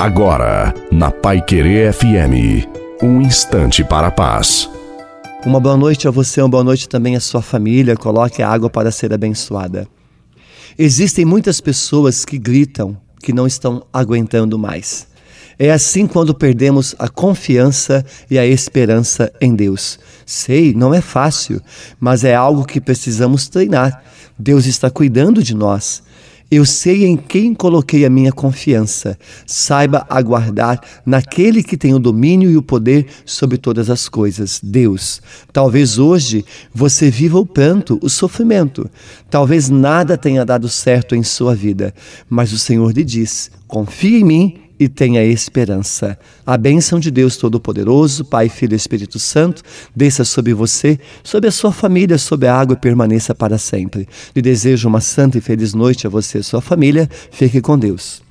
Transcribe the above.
Agora, na Pai Querer FM, um instante para a paz. Uma boa noite a você, uma boa noite também à sua família. Coloque a água para ser abençoada. Existem muitas pessoas que gritam que não estão aguentando mais. É assim quando perdemos a confiança e a esperança em Deus. Sei, não é fácil, mas é algo que precisamos treinar. Deus está cuidando de nós. Eu sei em quem coloquei a minha confiança. Saiba aguardar naquele que tem o domínio e o poder sobre todas as coisas, Deus. Talvez hoje você viva o pranto, o sofrimento. Talvez nada tenha dado certo em sua vida, mas o Senhor lhe diz: confie em mim e tenha esperança. A bênção de Deus Todo-Poderoso, Pai, Filho e Espírito Santo, desça sobre você, sobre a sua família, sobre a água e permaneça para sempre. Lhe desejo uma santa e feliz noite a você e a sua família. Fique com Deus.